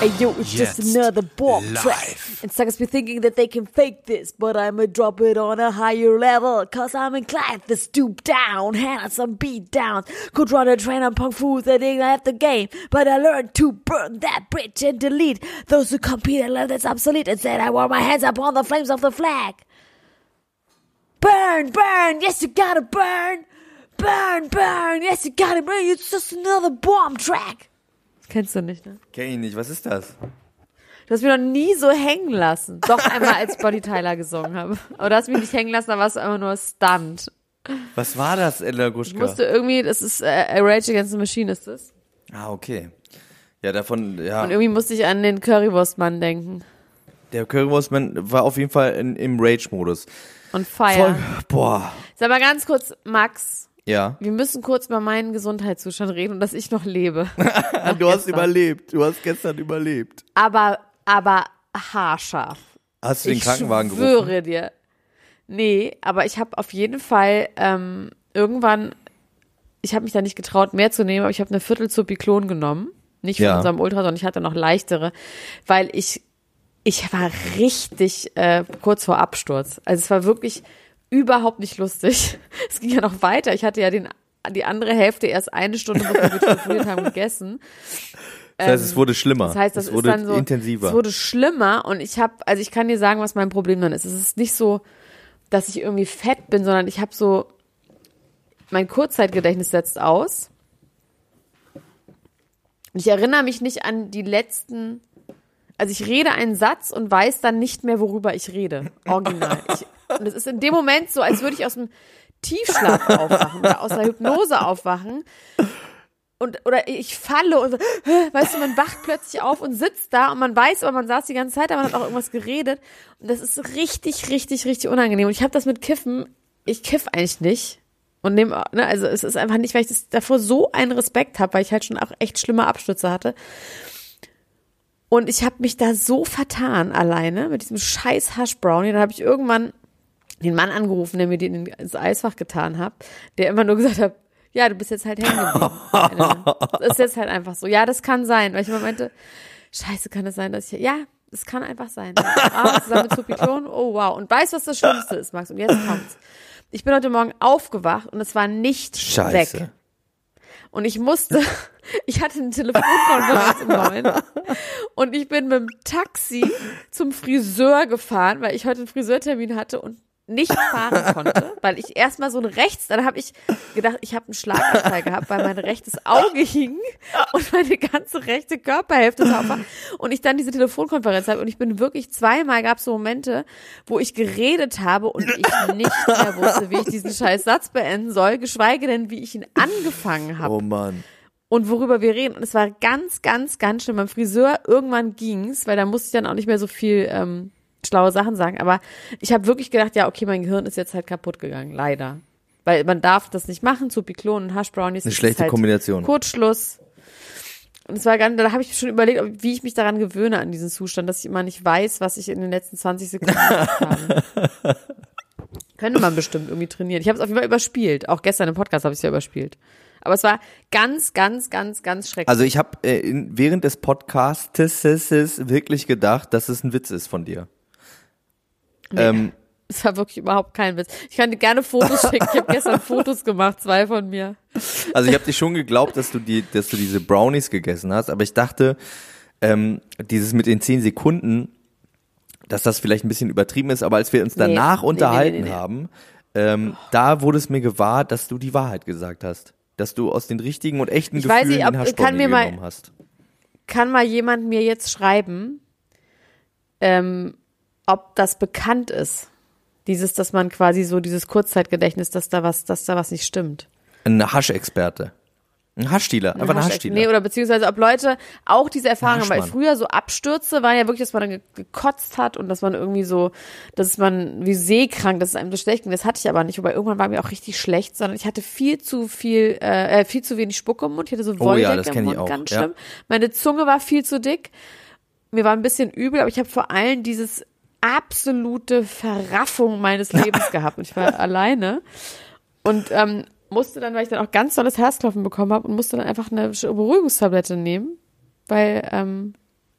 Hey yo, it's Jetzt just another bomb track. And suckers be thinking that they can fake this, but I'ma drop it on a higher level. Cause I'm inclined to stoop down, hand out some beat downs. Could run a train on punk fools that didn't have the game. But I learned to burn that bridge and delete those who compete and learn that's obsolete. And said I wore my hands up on the flames of the flag. Burn, burn, yes you gotta burn. Burn, burn, yes you gotta burn. It's just another bomb track. Kennst du nicht, ne? Kenn ich nicht, was ist das? Du hast mich noch nie so hängen lassen. Doch einmal, als Bonnie Tyler gesungen habe. Aber du hast mich nicht hängen lassen, da warst du einfach nur Stunt. Was war das, Ella Ich Gruschka? musste irgendwie, das ist äh, Rage Against the Machine ist das. Ah, okay. Ja, davon, ja. Und irgendwie musste ich an den Currywurstmann denken. Der Currywurstman war auf jeden Fall in, im Rage-Modus. Und Fire. Boah. Sag mal ganz kurz, Max, Ja. wir müssen kurz über meinen Gesundheitszustand reden und dass ich noch lebe. du hast gestern. überlebt. Du hast gestern überlebt. Aber, aber haarscharf. Hast du den ich Krankenwagen schwöre gerufen? dir. Nee, aber ich habe auf jeden Fall ähm, irgendwann, ich habe mich da nicht getraut, mehr zu nehmen, aber ich habe eine Viertel Zupiklon genommen. Nicht von Ja. unserem Ultra, sondern ich hatte noch leichtere, weil ich, ich war richtig äh, kurz vor Absturz. Also es war wirklich überhaupt nicht lustig. Es ging ja noch weiter. Ich hatte ja den, die andere Hälfte erst eine Stunde, bevor wir telefoniert haben, gegessen. Das heißt, es wurde schlimmer. Das heißt, das es wurde ist dann so, intensiver. es wurde schlimmer und ich habe, also ich kann dir sagen, was mein Problem dann ist. Es ist nicht so, dass ich irgendwie fett bin, sondern ich habe so, mein Kurzzeitgedächtnis setzt aus. Und ich erinnere mich nicht an die letzten, also ich rede einen Satz und weiß dann nicht mehr, worüber ich rede. Original. Ich, und es ist in dem Moment so, als würde ich aus dem Tiefschlaf aufwachen oder aus der Hypnose aufwachen und oder ich falle und weißt du, man wacht plötzlich auf und sitzt da und man weiß, aber man saß die ganze Zeit, aber man hat auch irgendwas geredet und das ist richtig, richtig, richtig unangenehm. Und ich habe das mit Kiffen, ich kiff eigentlich nicht und nehme, ne, also es ist einfach nicht, weil ich das davor so einen Respekt habe, weil ich halt schon auch echt schlimme Abstürze hatte. Und ich habe mich da so vertan alleine mit diesem scheiß Hash Brownie. Dann habe ich irgendwann den Mann angerufen, der mir den ins Eisfach getan hat, der immer nur gesagt hat, ja, du bist jetzt halt hängen geblieben. Das ist jetzt halt einfach so. Ja, das kann sein, weil ich immer meinte, scheiße, kann es sein, dass ich, ja, das kann einfach sein. Ah, zusammen mit Zupiklon, oh wow. Und weißt, was das Schlimmste ist, Max? Und jetzt kommt's. Ich bin heute Morgen aufgewacht und es war nicht Scheiße. weg. Und ich musste, ich hatte eine Telefonkonferenz um neun und ich bin mit dem Taxi zum Friseur gefahren, weil ich heute einen Friseurtermin hatte und nicht fahren konnte, weil ich erstmal so ein rechts, dann habe ich gedacht, ich habe einen Schlaganfall gehabt, weil mein rechtes Auge hing und meine ganze rechte Körperhälfte drauf war und ich dann diese Telefonkonferenz habe und ich bin wirklich zweimal gab es so Momente, wo ich geredet habe und ich nicht mehr wusste, wie ich diesen scheiß Satz beenden soll, geschweige denn, wie ich ihn angefangen habe Oh Mann. und worüber wir reden. Und es war ganz, ganz, ganz schlimm. Beim Friseur irgendwann ging's, weil da musste ich dann auch nicht mehr so viel ähm, schlaue Sachen sagen. Aber ich habe wirklich gedacht, ja, okay, mein Gehirn ist jetzt halt kaputt gegangen, leider. Weil man darf das nicht machen, zu Piklon und Hash Brownies. Eine schlechte halt Kombination. Kurzschluss. Und es war ganz, da habe ich schon überlegt, wie ich mich daran gewöhne an diesen Zustand, dass ich immer nicht weiß, was ich in den letzten 20 Sekunden gemacht habe. Könnte man bestimmt irgendwie trainieren. Ich habe es auf jeden Fall überspielt. Auch gestern im Podcast habe ich es ja überspielt. Aber es war ganz, ganz, ganz, ganz schrecklich. Also ich habe äh, während des Podcasts wirklich gedacht, dass es ein Witz ist von dir. Nee. Ähm, Das war wirklich überhaupt kein Witz. Ich kann dir gerne Fotos schicken. Ich habe gestern Fotos gemacht, zwei von mir. Also ich habe dir schon geglaubt, dass du die, dass du diese Brownies gegessen hast, aber ich dachte, ähm, dieses mit den zehn Sekunden, dass das vielleicht ein bisschen übertrieben ist, aber als wir uns danach nee, unterhalten nee, nee, haben, ähm, da wurde es mir gewahr, dass du die Wahrheit gesagt hast. Dass du aus den richtigen und echten Ich weiß Gefühlen nicht, ob- den kann mir mal- genommen hast. Kann mal jemand mir jetzt schreiben, ähm, ob das bekannt ist? Dieses, dass man quasi so dieses Kurzzeitgedächtnis, dass da was, dass da was nicht stimmt. Ein Haschexperte. Ein Haschdealer, einfach ein Haschdealer. Nee, oder beziehungsweise ob Leute auch diese Erfahrung haben, weil früher so Abstürze waren ja wirklich, dass man dann ge- gekotzt hat und dass man irgendwie so, dass man wie seekrank, dass es einem so schlecht ging. Das hatte ich aber nicht, wobei irgendwann war mir auch richtig schlecht, sondern ich hatte viel zu viel, äh, äh, viel zu wenig Spucke im Mund. Ich hatte so Oh Wolldecke ja, das im Mund, auch, ganz ja. schlimm. Meine Zunge war viel zu dick. Mir war ein bisschen übel, aber ich habe vor allem dieses absolute Verraffung meines Lebens gehabt. Und ich war alleine. Und ähm, musste dann, weil ich dann auch ganz tolles Herzklopfen bekommen habe und musste dann einfach eine Beruhigungstablette nehmen, weil ähm,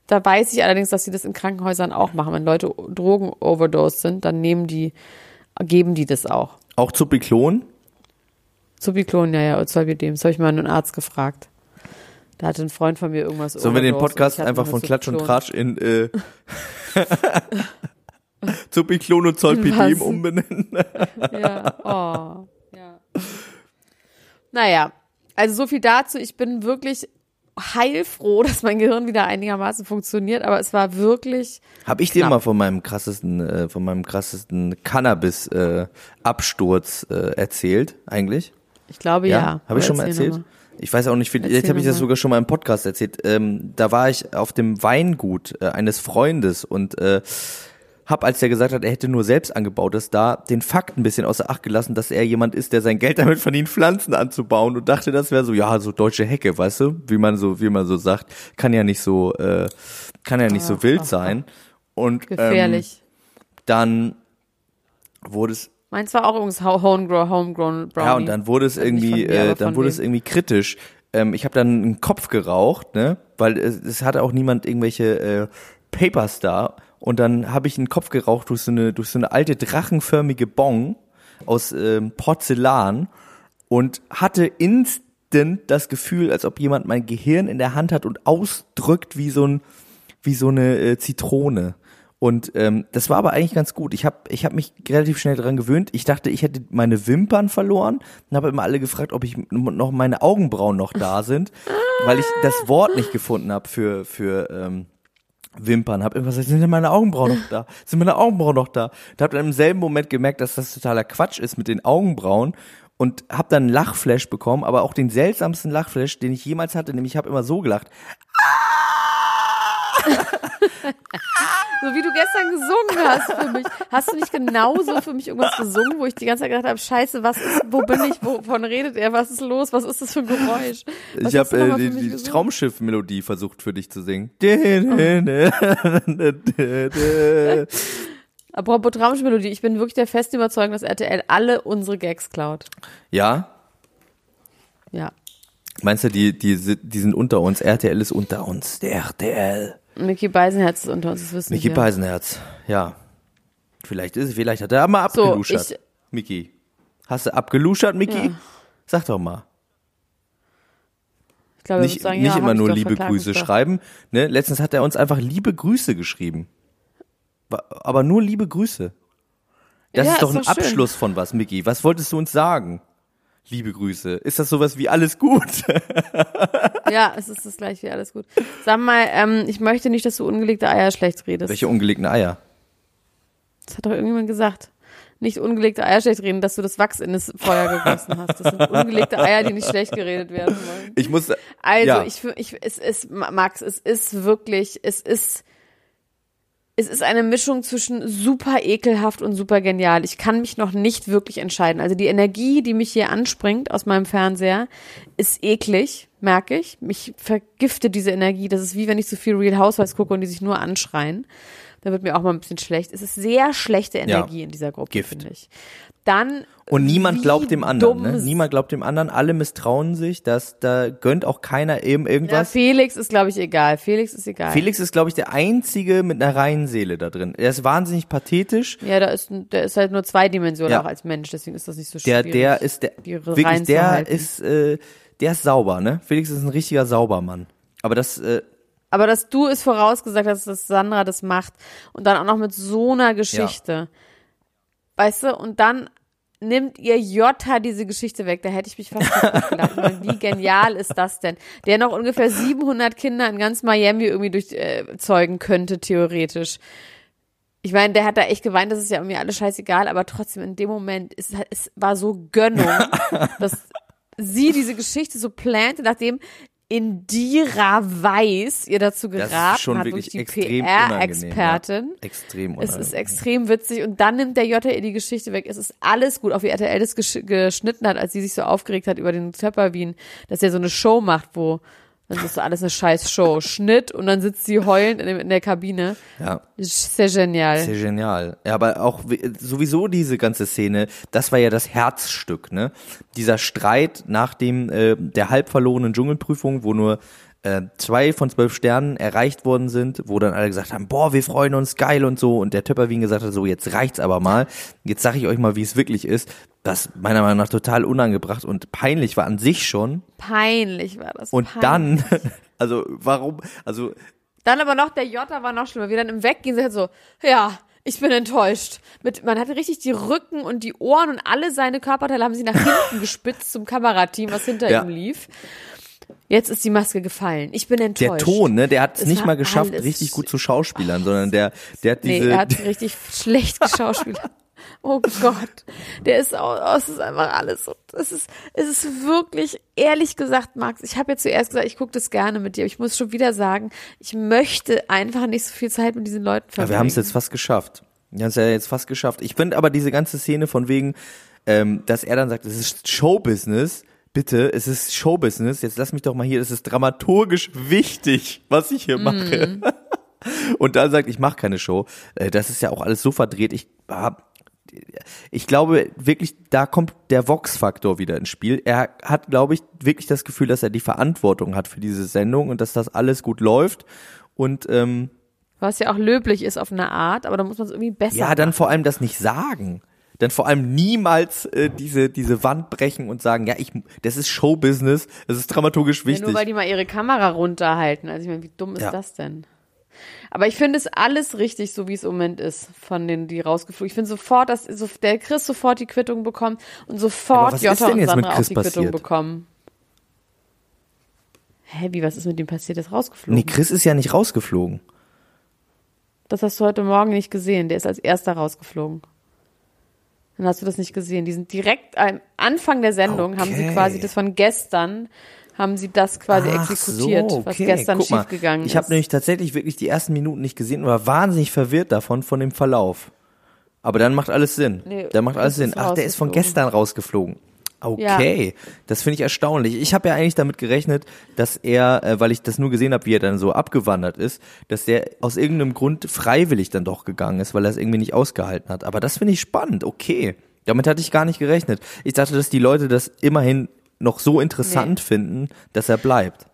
da weiß ich allerdings, dass sie das in Krankenhäusern auch machen. Wenn Leute Drogen overdose sind, dann nehmen die, geben die das auch. Auch Zupiklon? Zubiklon, ja, ja, Zolbidem. Das habe ich mal einen Arzt gefragt. Da hatte ein Freund von mir irgendwas Sollen wir den Podcast einfach von Klatsch und Zubiklon. Tratsch in äh, Zupiklon und Zolpidem Was? umbenennen? Ja, oh, ja. Naja, also so viel dazu. Ich bin wirklich heilfroh, dass mein Gehirn wieder einigermaßen funktioniert, aber es war wirklich, Habe ich dir Knapp. mal von meinem krassesten, äh, von meinem krassesten Cannabis-Absturz äh, erzählt, eigentlich? ich glaube ja. Habe ich schon mal Erzähl erzählt? noch Ich weiß auch nicht, vielleicht Erzähl habe ich das mal. sogar schon mal im Podcast erzählt. Ähm, da war ich auf dem Weingut äh, eines Freundes und äh, hab, als der gesagt hat, er hätte nur selbst angebautes, da den Fakt ein bisschen außer Acht gelassen, dass er jemand ist, der sein Geld damit verdient, Pflanzen anzubauen und dachte, das wäre so, ja, so deutsche Hecke, weißt du, wie man so, wie man so sagt, kann ja nicht so, äh, kann ja nicht so wild sein. Und ähm, Gefährlich. dann wurde es Meins war auch übrigens ho- homegrown, homegrown Brownie. ja, und dann wurde es irgendwie, äh, dann wurde wem. es irgendwie kritisch. Ähm, ich habe dann einen Kopf geraucht, ne, weil es, es hatte auch niemand irgendwelche äh, Papers da. Und dann habe ich einen Kopf geraucht durch so eine durch so eine alte drachenförmige Bong aus ähm, Porzellan und hatte instant das Gefühl, als ob jemand mein Gehirn in der Hand hat und ausdrückt wie so ein wie so eine äh, Zitrone. Und ähm, das war aber eigentlich ganz gut. Ich habe ich hab mich relativ schnell dran gewöhnt. Ich dachte, ich hätte meine Wimpern verloren und habe immer alle gefragt, ob ich noch meine Augenbrauen noch da sind, weil ich das Wort nicht gefunden habe für für ähm, Wimpern. Hab immer gesagt, sind denn meine Augenbrauen noch da? Sind meine Augenbrauen noch da? Da hab dann im selben Moment gemerkt, dass das totaler Quatsch ist mit den Augenbrauen und hab dann einen Lachflash bekommen, aber auch den seltsamsten Lachflash, den ich jemals hatte, nämlich ich habe immer so gelacht. So wie du gestern gesungen hast für mich. Hast du nicht genauso für mich irgendwas gesungen, wo ich die ganze Zeit gedacht habe, scheiße, was ist, wo bin ich, wovon redet er, was ist los, was ist das für ein Geräusch? Was ich habe äh, die, die? Traumschiff-Melodie versucht für dich zu singen. Apropos Traummelodie, ich bin wirklich der festen Überzeugung, dass RTL alle unsere Gags klaut. ja, Ja. meinst du, die, die, die sind unter uns? RTL ist unter uns. Der RTL. Mickey Beisenherz ist unter uns, das wissen Mickey wir. Beisenherz. Ja. Vielleicht ist, vielleicht hat er mal So, abgeluschert. ich- Mickey. Hast du abgeluschert, Mickey? Ja. Sag doch mal. Ich glaube, nicht sagen, nicht ja, immer nur liebe Grüße schreiben. Ne? Letztens hat er uns einfach liebe Grüße geschrieben. Aber nur liebe Grüße. Das Ja, ist doch ist ein doch. Abschluss von was, Mickey. Was wolltest du uns sagen? Liebe Grüße. Ist das sowas wie alles gut? Ja, es ist das gleiche wie alles gut. Sag mal, ähm, ich möchte nicht, dass du ungelegte Eier schlecht redest. Welche ungelegten Eier? Das hat doch irgendjemand gesagt. Nicht ungelegte Eier schlecht reden, dass du das Wachs in das Feuer gegossen hast. Das sind ungelegte Eier, die nicht schlecht geredet werden wollen. Ich muss. Also, ja. ich, ich, es ist, Max, es ist wirklich, es ist, es ist eine Mischung zwischen super ekelhaft und super genial. Ich kann mich noch nicht wirklich entscheiden. Also die Energie, die mich hier anspringt aus meinem Fernseher, ist eklig, merke ich. Mich vergiftet diese Energie. Das ist wie wenn ich zu viel Real Housewives gucke und die sich nur anschreien. Da wird mir auch mal ein bisschen schlecht. Es ist sehr schlechte Energie in dieser Gruppe, Gift. finde ich. Dann Und niemand glaubt dem anderen, ne? Niemand glaubt dem anderen, alle misstrauen sich, dass da gönnt auch keiner eben Ja, irgendwas. Felix ist, glaube ich, egal. Felix ist egal. Felix ist, glaube ich, der einzige mit einer reinen Seele da drin. Er ist wahnsinnig pathetisch. ja, da ist, der ist halt nur zweidimensional Ja. auch als Mensch, deswegen ist das nicht so Der, schwierig. der ist der, wirklich, der ist, äh, der ist sauber, ne? Felix ist ein richtiger Saubermann. Aber das, äh, Aber dass du es vorausgesagt hast, dass Sandra das macht und dann auch noch mit so einer Geschichte. Weißt du, und dann nimmt ihr Jota diese Geschichte weg. Da hätte ich mich fast gelacht. Wie genial ist das denn? Der noch ungefähr 700 Kinder in ganz Miami irgendwie durchzeugen könnte, theoretisch. Ich meine, der hat da echt geweint, das ist ja irgendwie alles scheißegal, aber trotzdem in dem Moment, es, es war so Gönnung, dass sie diese Geschichte so plante, nachdem Indira Weiß ihr dazu das geraten ist schon hat, wirklich durch die. PR-Expertin. Ja. Extrem Es unangenehm. ist extrem witzig und dann nimmt der JR die Geschichte weg. Es ist alles gut, auch wie RTL das gesch geschnitten hat, als sie sich so aufgeregt hat über den Töpperwien, dass er so eine Show macht, wo dann ist so alles eine scheiß Show. Schnitt und dann sitzt sie heulend in, in der Kabine. ja. Das sehr genial. Sehr genial. Ja, aber auch wie- sowieso diese ganze Szene, das war ja das Herzstück, ne? Dieser Streit nach dem äh, der halb verlorenen Dschungelprüfung, wo nur äh, zwei von zwölf Sternen erreicht worden sind, wo dann alle gesagt haben, boah, wir freuen uns, geil und so. Und der Töpperwien gesagt hat, so jetzt reicht's aber mal. Jetzt sage ich euch mal, wie es wirklich ist. Das meiner Meinung nach total unangebracht und peinlich war an sich schon. Peinlich war das. Und peinlich. dann, also warum, also Dann aber noch, der Jota war noch schlimmer. Wir dann im Weggehen sind so, ja, ich bin enttäuscht. Mit, man hatte richtig die Rücken und die Ohren und alle seine Körperteile haben sie nach hinten gespitzt zum Kamerateam, was hinter Ja. ihm lief. Jetzt ist die Maske gefallen. Ich bin enttäuscht. der Ton, ne, der hat es nicht mal geschafft, richtig gut zu schauspielern, sondern der, der hat Nee, diese, er hat richtig schlecht geschauspielert. Oh Gott, der ist auch, oh, es ist einfach alles so. Es ist, es ist wirklich, ehrlich gesagt, Max, ich habe ja zuerst gesagt, ich gucke das gerne mit dir, ich muss schon wieder sagen, ich möchte einfach nicht so viel Zeit mit diesen Leuten Ja, verbringen. wir haben es jetzt fast geschafft. Wir haben es ja jetzt fast geschafft. Ich finde aber diese ganze Szene von wegen, ähm, dass er dann sagt, es ist Showbusiness. Bitte, es ist Showbusiness. Jetzt lass mich doch mal hier. Es ist dramaturgisch wichtig, was ich hier mache. Und dann sagt, ich mache keine Show. Äh, das ist ja auch alles so verdreht. Ich hab, ich glaube wirklich, da kommt der Vox-Faktor wieder ins Spiel. Er hat, glaube ich, wirklich das Gefühl, dass er die Verantwortung hat für diese Sendung und dass das alles gut läuft. Und ähm, Was ja auch löblich ist auf eine Art, aber da muss man es irgendwie besser ja, dann machen. vor allem das nicht sagen. Dann vor allem niemals äh, diese diese Wand brechen und sagen, ja, ich das ist Showbusiness, das ist dramaturgisch Ja, wichtig. nur weil die mal ihre Kamera runterhalten. Also ich meine, wie dumm ist Ja. das denn? Aber ich finde es alles richtig, so wie es im Moment ist, von denen, die rausgeflogen. Ich finde sofort, dass so, der Chris sofort die Quittung bekommt und sofort Jota denn und Sandra auch die Quittung passiert? bekommen. Hä, wie, was ist mit dem passiert? Der ist rausgeflogen. nee, Chris ist ja nicht rausgeflogen. Das hast du heute Morgen nicht gesehen. Der ist als erster rausgeflogen. Dann hast du das nicht gesehen. Die sind direkt am Anfang der Sendung, haben sie Okay. quasi das von gestern, haben sie das quasi Ach exekutiert, so, was okay. gestern Guck mal, schiefgegangen ist. Ich habe nämlich tatsächlich wirklich die ersten Minuten nicht gesehen und war wahnsinnig verwirrt davon von dem Verlauf. Aber dann macht alles Sinn. Nee, dann macht alles Sinn. Ach, der ist von gestern rausgeflogen. Okay, das finde ich erstaunlich. Ich habe ja eigentlich damit gerechnet, dass er, äh, weil ich das nur gesehen habe, wie er dann so abgewandert ist, dass der aus irgendeinem Grund freiwillig dann doch gegangen ist, weil er es irgendwie nicht ausgehalten hat. Aber das finde ich spannend. Okay, damit hatte ich gar nicht gerechnet. Ich dachte, dass die Leute das immerhin noch so interessant finden, dass er bleibt.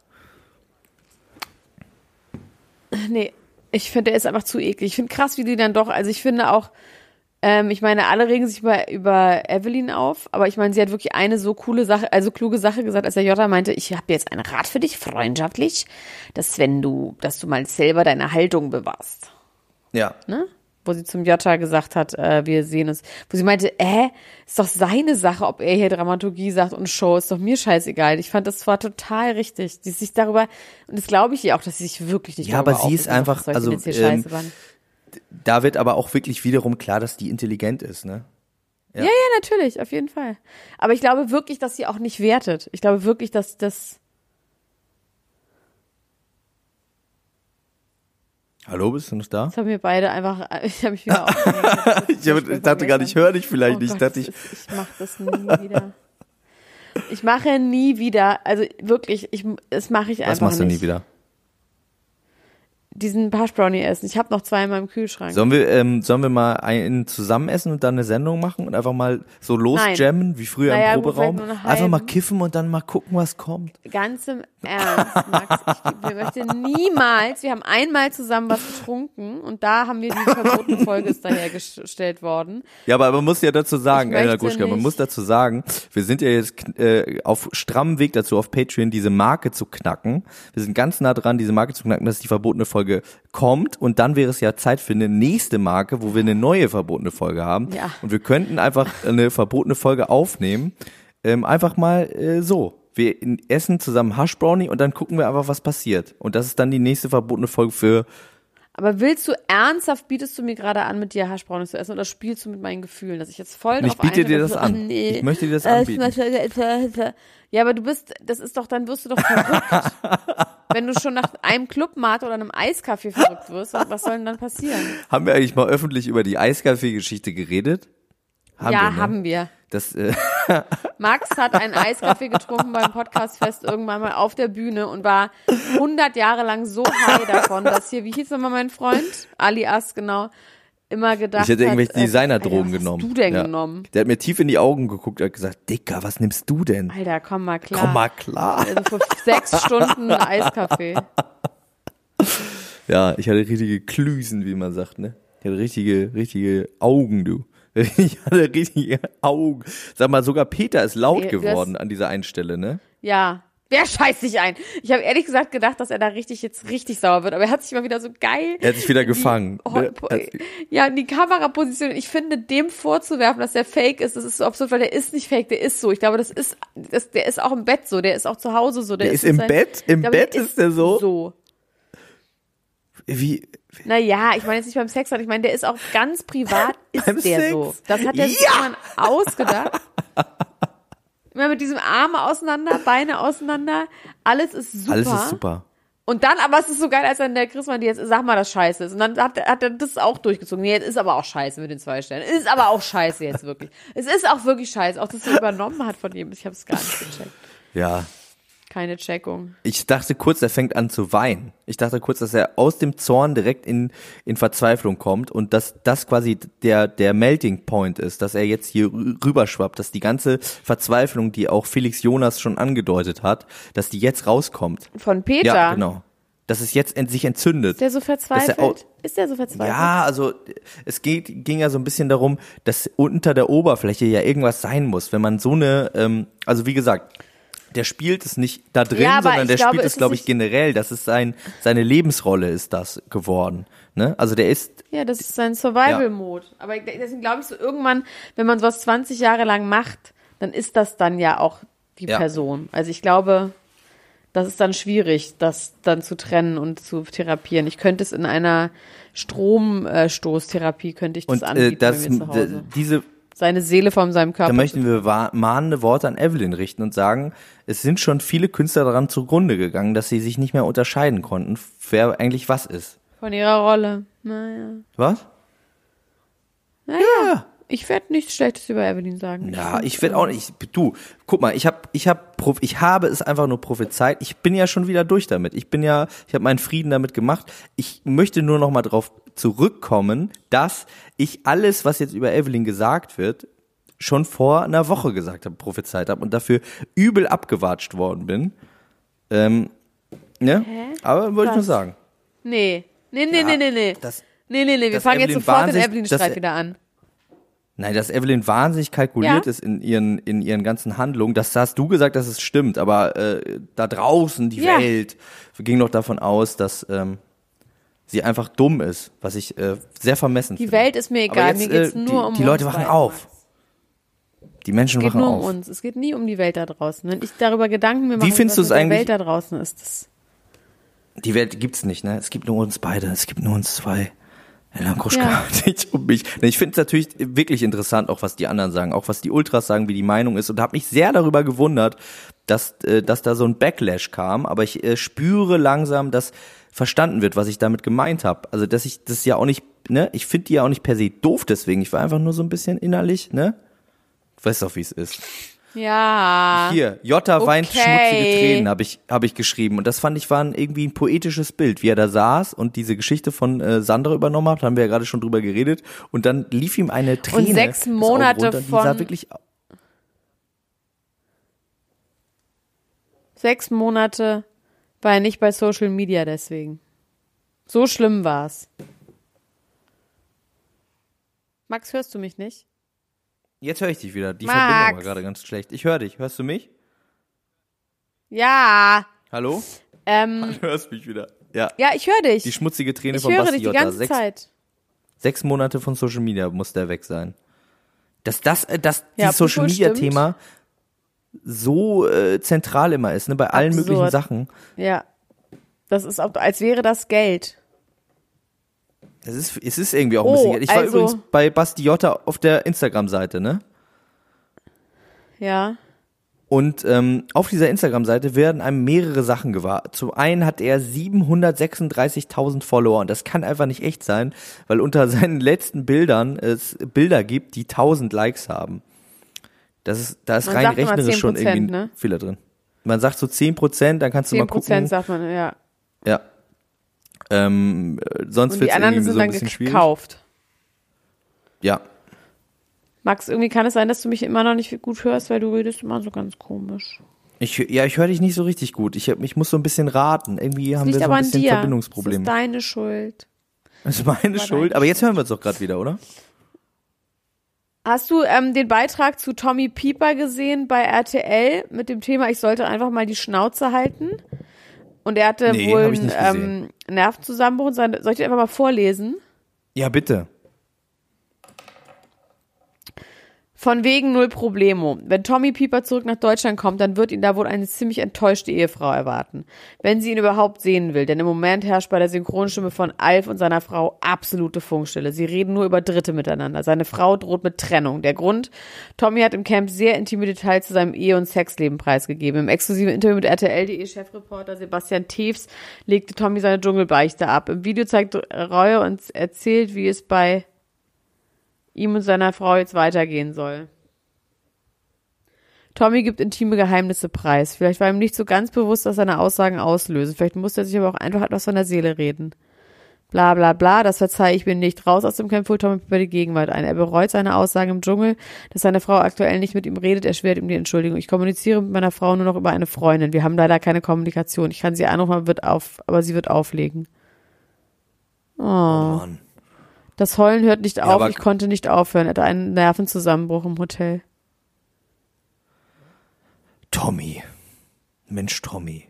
Nee, ich finde, der ist einfach zu eklig. Ich finde krass, wie die dann doch, also ich finde auch, ähm, ich meine, alle regen sich über, über Evelyn auf, aber ich meine, sie hat wirklich eine so coole Sache, also kluge Sache gesagt, als der Jota meinte, ich habe jetzt einen Rat für dich, freundschaftlich, dass wenn du, dass du mal selber deine Haltung bewahrst. Ja. ne? Wo sie zum Jota gesagt hat, äh, wir sehen uns. Wo sie meinte, äh, ist doch seine Sache, ob er hier Dramaturgie sagt und Show, ist doch mir scheißegal. Ich fand, das war total richtig. Die sich darüber, und das glaube ich ihr auch, dass sie sich wirklich nicht Ja, aber sie ist einfach- also, ähm? Da wird aber auch wirklich wiederum klar, dass die intelligent ist, ne? Ja, ja, natürlich, auf jeden Fall. Aber ich glaube wirklich, dass sie auch nicht wertet. Ich glaube wirklich, dass das, Hallo, bist du noch da? das haben wir beide einfach, ich habe mich wieder aufgeregt. Ich, hab, ich dachte gar nicht, ich höre dich vielleicht Oh nicht. Gott, ich, ist- ich mache das nie wieder. Ich mache nie wieder, also wirklich, ich, das mache ich einfach was machst du nicht. nie wieder? Diesen Hash Brownie essen. Ich habe noch zwei in meinem Kühlschrank. Sollen wir, ähm, sollen wir mal einen zusammen essen und dann eine Sendung machen und einfach mal so losjammen, wie früher Naja, im Proberaum? Einfach mal kiffen und dann mal gucken, was kommt. Ganz im Ernst, Max. Ich, wir möchten niemals, wir haben einmal zusammen was getrunken und da haben wir die verbotene Folge ist dahergestellt worden. Ja, aber man muss ja dazu sagen, Ich Elena Gruschka, man muss dazu sagen, wir sind ja jetzt äh, auf strammem Weg dazu, auf Patreon diese Marke zu knacken. Wir sind ganz nah dran, diese Marke zu knacken, dass die verbotene Folge kommt und dann wäre es ja Zeit für eine nächste Marke, wo wir eine neue verbotene Folge haben. Ja. Und wir könnten einfach eine verbotene Folge aufnehmen. Ähm, einfach mal äh, so. Wir essen zusammen Hash Brownie und dann gucken wir einfach, was passiert. Und das ist dann die nächste verbotene Folge für Aber willst du ernsthaft, bietest du mir gerade an, mit dir Haschbrownie zu essen oder spielst du mit meinen Gefühlen, dass ich jetzt voll Ich biete dir das so, an. ach nee, Ich möchte dir das äh, anbieten. Ja, aber du bist, das ist doch, dann wirst du doch verrückt. Wenn du schon nach einem Clubmate oder einem Eiskaffee verrückt wirst, was soll denn dann passieren? Haben wir eigentlich mal öffentlich über die Eiskaffee-Geschichte geredet? Haben ja, wir, ne? haben wir. Das, äh, Max hat einen Eiskaffee getrunken beim Podcastfest irgendwann mal auf der Bühne und war 100 Jahre lang so high davon, dass hier, wie hieß nochmal mein Freund? Alias, genau, immer gedacht ich hätte irgendwelche äh, Designerdrogen was genommen. hast du denn Ja. genommen? Der hat mir tief in die Augen geguckt und hat gesagt, Dicker, was nimmst du denn? Alter, komm mal klar. Komm mal klar. Also für sechs Stunden Eiskaffee. Ja, ich hatte richtige Klüsen, wie man sagt, ne? Ich hatte richtige, richtige Augen, du. Ich hatte richtige Augen. Sag mal, sogar Peter ist laut du geworden hast- an dieser einen Stelle, ne? Ja. Wer scheißt sich ein? Ich habe ehrlich gesagt gedacht, dass er da richtig jetzt richtig sauer wird, aber er hat sich mal wieder so geil. Er hat sich wieder die- gefangen, Oh, ne? Ja, in die Kameraposition. Ich finde, dem vorzuwerfen, dass der fake ist, das ist so absurd, weil der ist nicht fake, der ist so. Ich glaube, das ist, das, der ist auch im Bett so, der ist auch zu Hause so. Der, Der ist im seinen- Bett? Im glaube, Bett ist der so? So. Wie, Naja, ich meine jetzt nicht beim Sex, sondern ich meine, der ist auch ganz privat, ist Beim der Sex? so. Das hat er sich Ja! irgendwann ausgedacht. Immer mit diesem Arme auseinander, Beine auseinander, alles ist super. alles ist super. Und dann, aber es ist so geil, als dann der Chris meinte, jetzt sag mal, das scheiße ist. Und dann hat, er- hat er das auch durchgezogen. Nee, jetzt ist aber auch scheiße mit den zwei Stellen. Ist aber auch scheiße jetzt wirklich. Es ist auch wirklich scheiße. Auch, dass er übernommen hat von ihm. Ich habe es gar nicht gecheckt. Ja. Keine Checkung. Ich dachte kurz, er fängt an zu weinen. Ich dachte kurz, dass er aus dem Zorn direkt in, in Verzweiflung kommt und dass das quasi der, der Melting Point ist, dass er jetzt hier rü- rüberschwappt, dass die ganze Verzweiflung, die auch Felix Jonas schon angedeutet hat, dass die jetzt rauskommt. Von Peter. Ja, genau. Dass es jetzt ent sich entzündet. Ist der so verzweifelt? au- ist der so verzweifelt? Ja, also es geht, ging ja so ein bisschen darum, dass unter der Oberfläche ja irgendwas sein muss. Wenn man so eine, ähm, also wie gesagt, der spielt es nicht da drin, Ja, aber sondern der glaube, spielt es, glaube ich, generell. Das ist sein, seine Lebensrolle ist das geworden. Ne? Also der ist, Ja, das ist sein Survival-Mode. Aber ich- deswegen glaube ich so, irgendwann, wenn man sowas 20 Jahre lang macht, dann ist das dann ja auch die Ja. Person. Also ich glaube, das ist dann schwierig, das dann zu trennen und zu therapieren. Ich könnte es in einer Stromstoßtherapie könnte ich das und äh, anbieten das, bei mir zu Hause. diese, Seine Seele von seinem Körper. da möchten wir mahnende Worte an Evelyn richten und sagen, es sind schon viele Künstler daran zugrunde gegangen, dass sie sich nicht mehr unterscheiden konnten, wer eigentlich was ist. von ihrer Rolle. Naja. Was? Naja. Ja. Ich werde nichts Schlechtes über Evelyn sagen. Ja, ich werde auch nicht. Du, guck mal, ich habe, ich habe, ich habe es einfach nur prophezeit. Ich bin ja schon wieder durch damit. Ich bin ja, ich habe meinen Frieden damit gemacht. Ich möchte nur noch mal drauf zurückkommen, dass ich alles, was jetzt über Evelyn gesagt wird, schon vor einer Woche gesagt habe, prophezeit habe und dafür übel abgewatscht worden bin. Ähm, ne? Aber wollte ich nur sagen. Nee. Nee, nee, Ja, nee, nee, nee. Das, Nee, nee, nee, wir fangen jetzt Evelyn sofort den Evelyn-Streit wieder an. Nein, dass Evelyn wahnsinnig kalkuliert Ja. ist in ihren, in ihren ganzen Handlungen. Das hast du gesagt, dass es stimmt, aber äh, da draußen, die Ja. Welt, ging doch davon aus, dass ähm, sie einfach dumm ist, was ich äh, sehr vermessen Die finde. Welt ist mir egal, jetzt, mir geht's äh, nur die, um Die Leute wachen auf. Die Menschen Es geht wachen nur um auf. uns. Es geht nie um die Welt da draußen. Wenn ich darüber Gedanken mir mache, findest was du es mit der Welt da draußen ist, das Die Welt gibt's nicht, ne? Es gibt nur uns beide, es gibt nur uns zwei. Elena Kruschka, Ja. nicht um mich. Ich finde es natürlich wirklich interessant, auch was die anderen sagen, auch was die Ultras sagen, wie die Meinung ist und habe mich sehr darüber gewundert, dass, äh, dass da so ein Backlash kam, aber ich äh, spüre langsam, dass verstanden wird, was ich damit gemeint habe. Also, dass ich das ja auch nicht, ne, ich finde die ja auch nicht per se doof deswegen, ich war einfach nur so ein bisschen innerlich, ne? Du weißt doch, wie es ist. Ja. Hier, weint Okay. schmutzige Tränen, habe ich, hab ich geschrieben. Und das fand ich war ein, irgendwie ein poetisches Bild, wie er da saß und diese Geschichte von äh, Sandra übernommen hat, haben wir ja gerade schon drüber geredet. Und dann lief ihm eine Träne. sechs das Auge Monate runter, die sah von- wirklich, Sechs Monate war er nicht bei Social Media deswegen. So schlimm war's. Max, hörst du mich nicht? Jetzt höre ich dich wieder. Die Max. Verbindung war gerade ganz schlecht. Ich höre dich. Hörst du mich? Ja. Hallo? Ähm, Du hörst mich wieder. Ja. ja, ich höre dich. Die schmutzige Träne ich von höre Basti dich die ganze Sechs, Zeit. sechs Monate von Social Media muss der weg sein. Dass das, äh, dass Ja, dieses Social Media stimmt. So äh, zentral immer ist, ne, bei allen Absurd. möglichen Sachen. Ja. Das ist, auch, als wäre das Geld. Es ist, es ist irgendwie auch ein Oh, bisschen. Geld. Ich war also- übrigens bei Basti Jota auf der Instagram-Seite, ne? Ja. Und ähm, auf dieser Instagram-Seite werden einem mehrere Sachen gewahr. Zum einen hat er 736.000 Follower und das kann einfach nicht echt sein, weil unter seinen letzten Bildern es Bilder gibt, die 1000 Likes haben. Das ist, da ist Man rein rechnerisch schon 10%, irgendwie ein ne? Fehler drin. Man sagt so 10 Prozent, dann kannst du mal 10 Prozent gucken. sagt man, ja. Ja. Ähm, äh, sonst wird es irgendwie sind so ein dann bisschen schwierig. gekauft. Ja. Max, irgendwie kann es sein, dass du mich immer noch nicht gut hörst, weil du redest immer so ganz komisch. Ich, ja, ich höre dich nicht so richtig gut. Ich, ich muss so ein bisschen raten. Irgendwie Das haben wir so ein bisschen dir. Das Verbindungsprobleme. ist deine Schuld. Das ist meine Schuld. Aber jetzt hören wir uns doch gerade wieder, oder? Hast du ähm, den Beitrag zu Tommy Pieper gesehen bei RTL mit dem Thema, ich sollte einfach mal die Schnauze halten? Und er hatte Nee, wohl einen ähm. Nervenzusammenbruch. Soll ich dir einfach mal vorlesen? Ja, bitte. Von wegen null Problemo. Wenn Tommy Pieper zurück nach Deutschland kommt, dann wird ihn da wohl eine ziemlich enttäuschte Ehefrau erwarten. Wenn sie ihn überhaupt sehen will, denn im Moment herrscht bei der Synchronstimme von Alf und seiner Frau absolute Funkstille. Sie reden nur über Dritte miteinander. Seine Frau droht mit Trennung. Der Grund? Tommy hat im Camp sehr intime Details zu seinem Ehe- und Sexleben preisgegeben. Im exklusiven Interview mit RTL.de Chefreporter Sebastian Teves legte Tommy seine Dschungelbeichte ab. Im Video zeigt Reue und erzählt, wie es bei ihm und seiner Frau jetzt weitergehen soll. Tommy gibt intime Geheimnisse preis. Vielleicht war ihm nicht so ganz bewusst, was seine Aussagen auslösen. Vielleicht musste er sich aber auch einfach etwas von der Seele reden. Bla bla bla, das verzeihe ich mir nicht. Raus aus dem Camp holt Tommy über die Gegenwart ein. Er bereut seine Aussagen im Dschungel, dass seine Frau aktuell nicht mit ihm redet. Er schwert ihm die Entschuldigung. Ich kommuniziere mit meiner Frau nur noch über eine Freundin. Wir haben leider keine Kommunikation. Ich kann sie anrufen, wird auf, aber sie wird auflegen. Oh Mann. Das Heulen hört nicht auf, aber- ich konnte nicht aufhören. Er hatte einen Nervenzusammenbruch im Hotel. Tommy. Mensch, Tommy.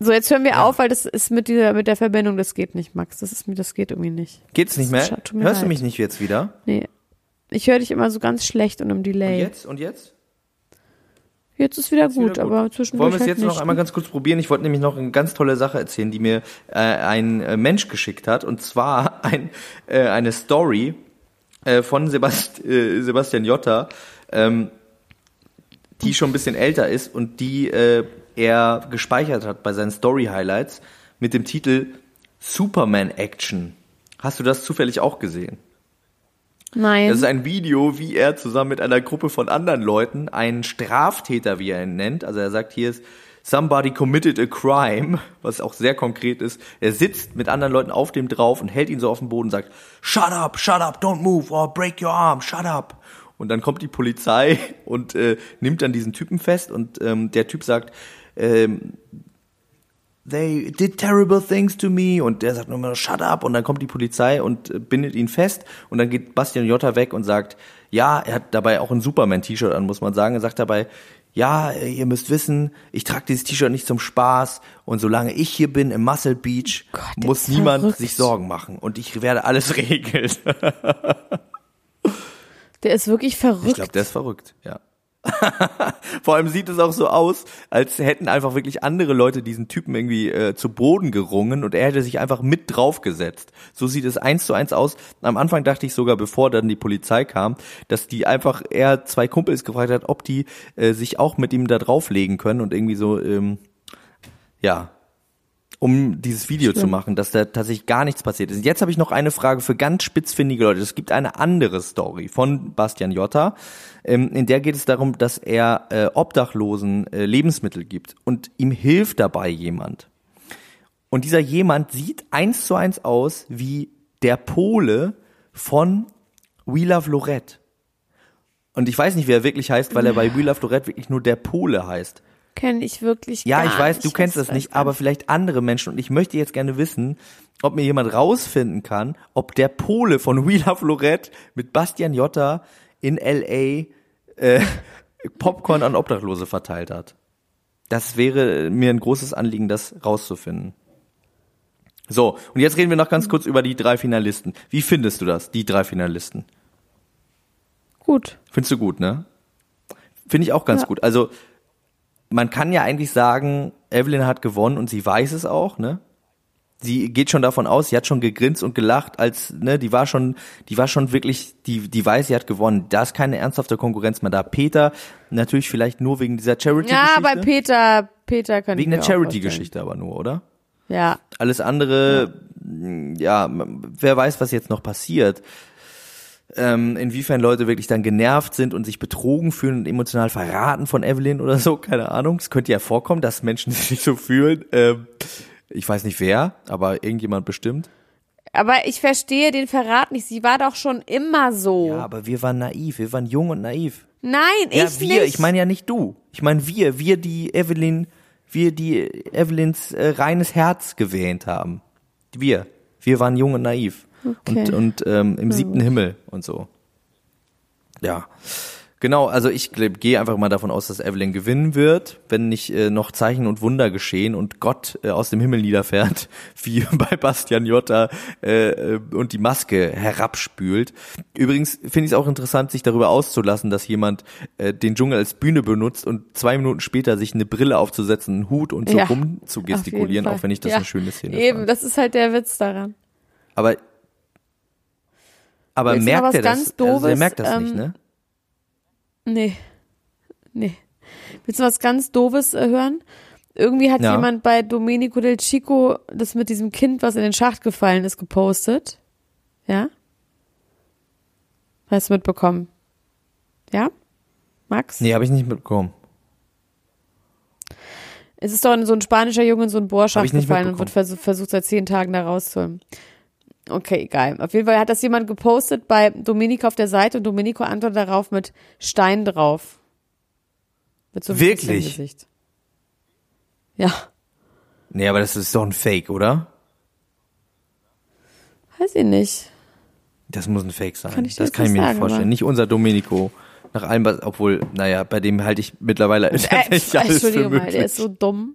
So, jetzt hören wir auf, weil das ist mit dieser, mit der Verbindung, das geht nicht, Max. Das ist mir, das geht irgendwie nicht. Geht's nicht mehr? Hörst du leid. mich nicht jetzt wieder? Nee. Ich höre dich immer so ganz schlecht und im Und Delay. jetzt? Und jetzt? Jetzt ist wieder Ist gut, wieder aber zwischendurch Wollen wir es halt jetzt noch einmal ganz kurz probieren? Ich wollte nämlich noch eine ganz tolle Sache erzählen, die mir äh, ein äh, Mensch geschickt hat. Und zwar ein, äh, eine Story äh, von Sebast äh, Sebastian Jotta, ähm, die schon ein bisschen älter ist und die äh, er gespeichert hat bei seinen Story-Highlights mit dem Titel Superman Action. Hast du das zufällig auch gesehen? Nein. Das ist ein Video, wie er zusammen mit einer Gruppe von anderen Leuten einen Straftäter, wie er ihn nennt, also er sagt hier ist somebody committed a crime, was auch sehr konkret ist. Er sitzt mit anderen Leuten auf dem drauf und hält ihn so auf den Boden und sagt, shut up, shut up, don't move, or break your arm, shut up. Und dann kommt die Polizei und äh, nimmt dann diesen Typen fest und ähm, der Typ sagt, ähm, they did terrible things to me und der sagt nur mal shut up und dann kommt die Polizei und äh, bindet ihn fest und dann geht Bastian Jotta weg und sagt, ja, er hat dabei auch ein Superman-T-Shirt an, muss man sagen. Er sagt dabei, ja, äh, ihr müsst wissen, ich trage dieses T-Shirt nicht zum Spaß und solange ich hier bin im Muscle Beach, Gott, muss niemand verrückt. sich Sorgen machen und ich werde alles regeln. der ist wirklich verrückt. Ich glaube, der ist verrückt, ja. Vor allem sieht es auch so aus, als hätten einfach wirklich andere Leute diesen Typen irgendwie äh, zu Boden gerungen und er hätte sich einfach mit draufgesetzt. So sieht es eins zu eins aus. Am Anfang dachte ich sogar, bevor dann die Polizei kam, dass die einfach er zwei Kumpels gefragt hat, ob die äh, sich auch mit ihm da drauflegen können und irgendwie so, ähm, ja, um dieses Video zu machen, dass da tatsächlich gar nichts passiert ist. Jetzt habe ich noch eine Frage für ganz spitzfindige Leute. Es gibt eine andere Story von Bastian Jotta, ähm, in der geht es darum, dass er äh, Obdachlosen äh, Lebensmittel gibt und ihm hilft dabei jemand. Und dieser jemand sieht eins zu eins aus wie der Pole von We Love Lorette. Und ich weiß nicht, wie er wirklich heißt, weil er bei We Love Lorette wirklich nur der Pole heißt. Kenne ich wirklich Ja, ich weiß, nicht. du kennst das nicht, aber vielleicht andere Menschen. Und ich möchte jetzt gerne wissen, ob mir jemand rausfinden kann, ob der Pole von We Love Lorette mit Bastian Jotta in L.A. Äh, Popcorn an Obdachlose verteilt hat. Das wäre mir ein großes Anliegen, das rauszufinden. So, und jetzt reden wir noch ganz kurz über die drei Finalisten. Wie findest du das, die drei Finalisten? Gut. Findest du gut, ne? Finde ich auch ganz Ja. gut. Also, man kann ja eigentlich sagen, Evelyn hat gewonnen und sie weiß es auch, ne? Sie geht schon davon aus, sie hat schon gegrinst und gelacht, als, ne, die war schon, die war schon wirklich, die, die weiß, sie hat gewonnen. Da ist keine ernsthafte Konkurrenz mehr da. Peter, natürlich vielleicht nur wegen dieser Charity-Geschichte. Ja, bei Peter, Peter kann Wegen der. Charity-Geschichte aber nur, oder? Ja. Alles andere, ja, m- wer weiß, was jetzt noch passiert. Ähm, inwiefern Leute wirklich dann genervt sind und sich betrogen fühlen und emotional verraten von Evelyn oder so, keine Ahnung. Es könnte ja vorkommen, dass Menschen sich so fühlen. Ähm, ich weiß nicht wer, aber irgendjemand bestimmt. Aber ich verstehe den Verrat nicht. Sie war doch schon immer so. Ja, aber wir waren naiv, wir waren jung und naiv. Nein, ich ja, wir, nicht. ich meine ja nicht du. Ich meine wir, wir die Evelyn, wir die Evelyns äh, reines Herz gewähnt haben. Wir, wir waren jung und naiv Okay. und und ähm, im siebten Himmel und so. Ja. Genau, also ich gehe einfach mal davon aus, dass Evelyn gewinnen wird, wenn nicht äh, noch Zeichen und Wunder geschehen und Gott äh, aus dem Himmel niederfährt, wie bei Bastian Jotta äh, äh, und die Maske herabspült. Übrigens finde ich es auch interessant, sich darüber auszulassen, dass jemand äh, den Dschungel als Bühne benutzt und zwei Minuten später sich eine Brille aufzusetzen, einen Hut und so Ja, rum zu Auf jeden gestikulieren, Fall. auch wenn ich das ja. eine schöne Szene Eben, fand. das ist halt der Witz daran. Aber aber noch merkt er das? ganz also er Doofes? merkt das nicht, Ähm, ne? Nee. Nee. Willst du was ganz Doofes äh, hören? Irgendwie hat Ja. jemand bei Domenico del Chico das mit diesem Kind, was in den Schacht gefallen ist, gepostet. Ja? Hast du mitbekommen? Ja? Max? Nee, habe ich nicht mitbekommen. Es ist doch so ein spanischer Junge in so einen Hab Bohrschacht nicht gefallen und wird vers versucht seit zehn Tagen da rauszuholen. Okay, egal. Auf jeden Fall hat das jemand gepostet bei Domenico auf der Seite und Domenico antwortet darauf mit Stein drauf. Mit so einem Wirklich? Gesicht. Ja, Nee, aber das ist doch ein Fake, oder? weiß ich nicht. Das muss ein Fake sein. Kann das kann ich mir nicht vorstellen. aber- Nicht unser Domenico. Nach allem, was, obwohl, naja, bei dem halte ich mittlerweile Äh, alles für Entschuldigung mal, möglich. der ist so dumm.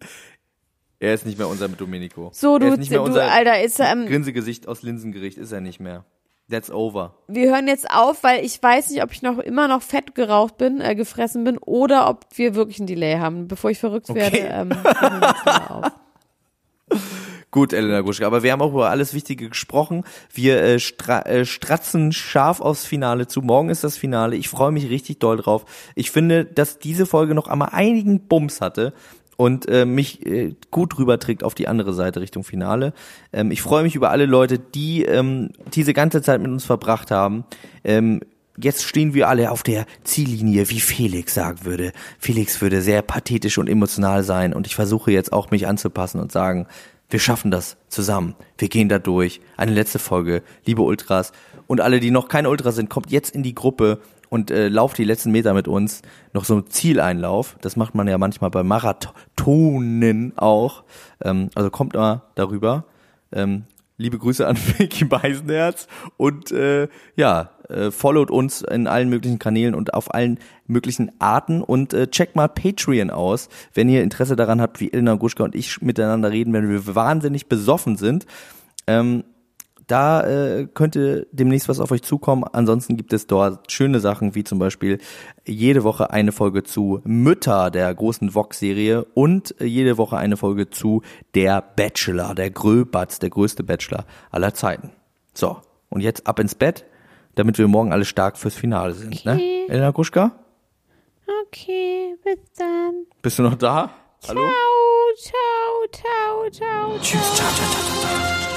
Er ist nicht mehr unser Domenico. So, er du, ist nicht mehr du unser Alter, ist, ähm, Grinsegesicht aus Linsengericht, ist er nicht mehr. That's over. wir hören jetzt auf, weil ich weiß nicht, ob ich noch immer noch fett geraucht bin, äh, gefressen bin oder ob wir wirklich ein Delay haben. Bevor ich verrückt werde, Okay. ähm, hören wir jetzt mal auf. Gut, Elena Gruschka, aber wir haben auch über alles Wichtige gesprochen. Wir äh, stra äh, stratzen scharf aufs Finale zu. Morgen ist das Finale. Ich freue mich richtig doll drauf. Ich finde, dass diese Folge noch einmal einigen Bums hatte und äh, mich äh, gut rüberträgt auf die andere Seite Richtung Finale. Ähm, ich freue mich über alle Leute, die ähm, diese ganze Zeit mit uns verbracht haben. Ähm, Jetzt stehen wir alle auf der Ziellinie, wie Felix sagen würde. Felix würde sehr pathetisch und emotional sein und ich versuche jetzt auch mich anzupassen und sagen, wir schaffen das zusammen. Wir gehen da durch. Eine letzte Folge, liebe Ultras und alle, die noch keine Ultras sind, kommt jetzt in die Gruppe und äh, lauft die letzten Meter mit uns. Noch so ein Zieleinlauf. Das macht man ja manchmal bei Marathonen auch. Ähm, also kommt mal darüber. Ähm, liebe Grüße an Vicky Beisenherz und äh, ja, äh, followt uns in allen möglichen Kanälen und auf allen möglichen Arten und äh, checkt mal Patreon aus, wenn ihr Interesse daran habt, wie Elena Guschka und ich miteinander reden, wenn wir wahnsinnig besoffen sind. Ähm, da äh, könnte demnächst was auf euch zukommen. Ansonsten gibt es dort schöne Sachen, wie zum Beispiel jede Woche eine Folge zu Mütter der großen Vox-Serie und äh, jede Woche eine Folge zu Der Bachelor, der Gröbatz, der größte Bachelor aller Zeiten. So, und jetzt ab ins Bett, damit wir morgen alle stark fürs Finale sind. Ne? Elena Gruschka, Okay, bis dann. bist du noch da? Hallo? Ciao, ciao, ciao, ciao. Tschüss. Ciao, ciao, ciao, ciao, ciao.